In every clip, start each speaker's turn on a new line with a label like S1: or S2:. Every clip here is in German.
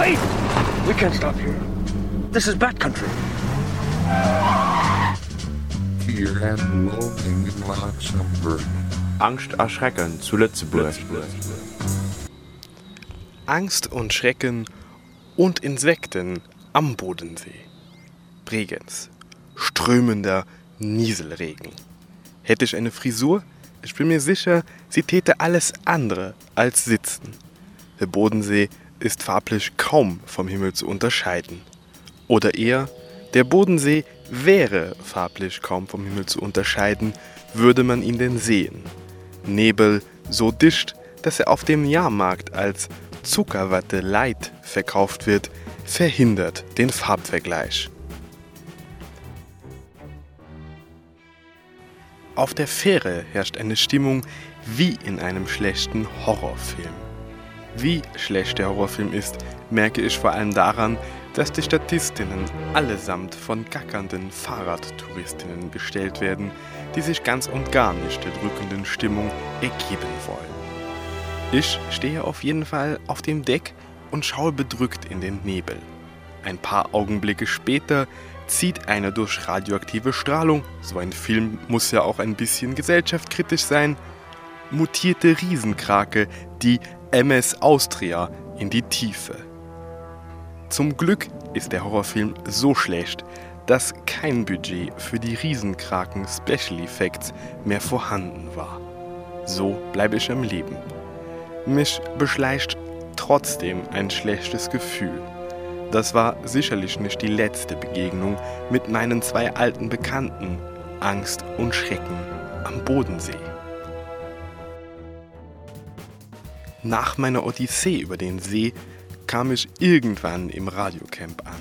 S1: Wait! We can't stop here. This is bad country.
S2: Fear and loathing in Luxembourg.
S3: Angst erschrecken zu Lützeburg.
S4: Angst und Schrecken und Insekten am Bodensee. Bregenz. Strömender Nieselregen. Hätte ich eine Frisur? Ich bin mir sicher, sie täte alles andere als sitzen. Der Bodensee ist farblich kaum vom Himmel zu unterscheiden. Oder eher, der Bodensee wäre farblich kaum vom Himmel zu unterscheiden, würde man ihn denn sehen. Nebel so dicht, dass er auf dem Jahrmarkt als Zuckerwatte Light verkauft wird, verhindert den Farbvergleich. Auf der Fähre herrscht eine Stimmung wie in einem schlechten Horrorfilm. Wie schlecht der Horrorfilm ist, merke ich vor allem daran, dass die Statistinnen allesamt von gackernden Fahrradtouristinnen gestellt werden, die sich ganz und gar nicht der drückenden Stimmung ergeben wollen. Ich stehe auf jeden Fall auf dem Deck und schaue bedrückt in den Nebel. Ein paar Augenblicke später zieht eine durch radioaktive Strahlung, so ein Film muss ja auch ein bisschen gesellschaftskritisch sein, mutierte Riesenkrake, die MS Austria, in die Tiefe. Zum Glück ist der Horrorfilm so schlecht, dass kein Budget für die Riesenkraken Special Effects mehr vorhanden war. So bleibe ich am Leben. Mich beschleicht trotzdem ein schlechtes Gefühl. Das war sicherlich nicht die letzte Begegnung mit meinen zwei alten Bekannten, Angst und Schrecken am Bodensee. Nach meiner Odyssee über den See kam ich irgendwann im Radiocamp an.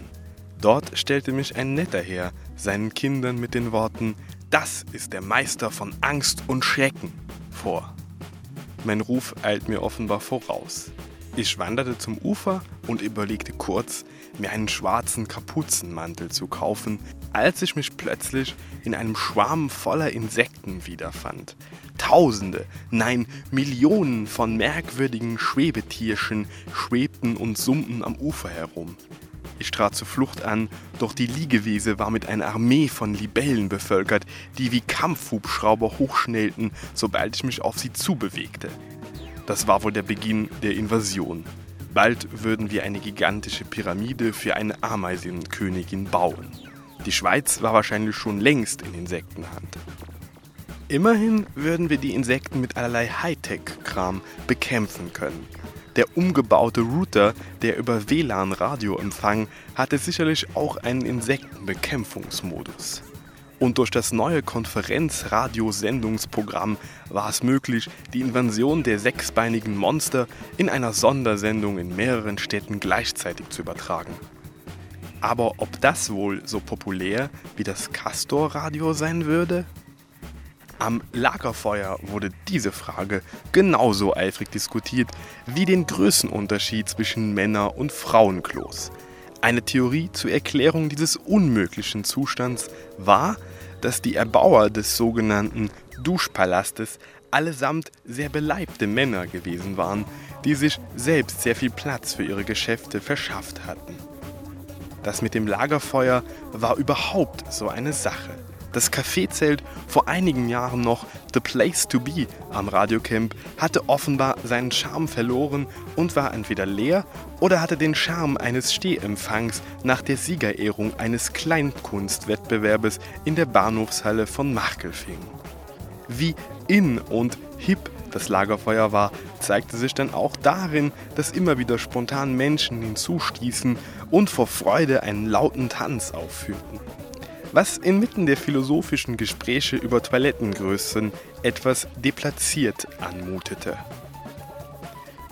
S4: Dort stellte mich ein netter Herr seinen Kindern mit den Worten Das ist der Meister von Angst und Schrecken vor. Mein Ruf eilt mir offenbar voraus. Ich wanderte zum Ufer und überlegte kurz, mir einen schwarzen Kapuzenmantel zu kaufen, als ich mich plötzlich in einem Schwarm voller Insekten wiederfand. Tausende, nein Millionen von merkwürdigen Schwebetierchen schwebten und summten am Ufer herum. Ich trat zur Flucht an, doch die Liegewiese war mit einer Armee von Libellen bevölkert, die wie Kampfhubschrauber hochschnellten, sobald ich mich auf sie zubewegte. Das war wohl der Beginn der Invasion. Bald würden wir eine gigantische Pyramide für eine Ameisenkönigin bauen. Die Schweiz war wahrscheinlich schon längst in Insektenhand. Immerhin würden wir die Insekten mit allerlei Hightech-Kram bekämpfen können. Der umgebaute Router, der über WLAN-Radioempfang, hatte sicherlich auch einen Insektenbekämpfungsmodus. Und durch das neue Konferenzradiosendungsprogramm war es möglich, die Invasion der sechsbeinigen Monster in einer Sondersendung in mehreren Städten gleichzeitig zu übertragen. Aber ob das wohl so populär wie das Castor-Radio sein würde? Am Lagerfeuer wurde diese Frage genauso eifrig diskutiert wie den Größenunterschied zwischen Männer- und Frauenklos. Eine Theorie zur Erklärung dieses unmöglichen Zustands war, dass die Erbauer des sogenannten Duschpalastes allesamt sehr beleibte Männer gewesen waren, die sich selbst sehr viel Platz für ihre Geschäfte verschafft hatten. Das mit dem Lagerfeuer war überhaupt so eine Sache. Das Kaffeezelt, vor einigen Jahren noch The Place to Be am Radiocamp, hatte offenbar seinen Charme verloren und war entweder leer oder hatte den Charme eines Stehempfangs nach der Siegerehrung eines Kleinkunstwettbewerbes in der Bahnhofshalle von Machkelfing. Wie in und hip das Lagerfeuer war, zeigte sich dann auch darin, dass immer wieder spontan Menschen hinzustießen und vor Freude einen lauten Tanz aufführten was inmitten der philosophischen Gespräche über Toilettengrößen etwas deplatziert anmutete.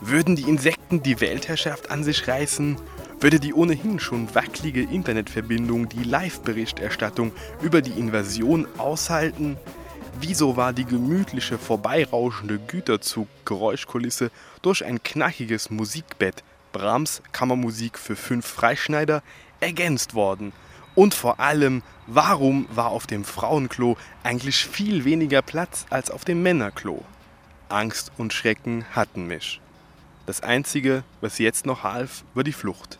S4: Würden die Insekten die Weltherrschaft an sich reißen, würde die ohnehin schon wackelige Internetverbindung die Live-Berichterstattung über die Invasion aushalten? Wieso war die gemütliche, vorbeirauschende Güterzug-Geräuschkulisse durch ein knackiges Musikbett Brahms Kammermusik für fünf Freischneider ergänzt worden und vor allem, warum war auf dem Frauenklo eigentlich viel weniger Platz als auf dem Männerklo? Angst und Schrecken hatten mich. Das Einzige, was jetzt noch half, war die Flucht.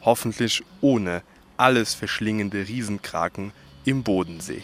S4: Hoffentlich ohne alles verschlingende Riesenkraken im Bodensee.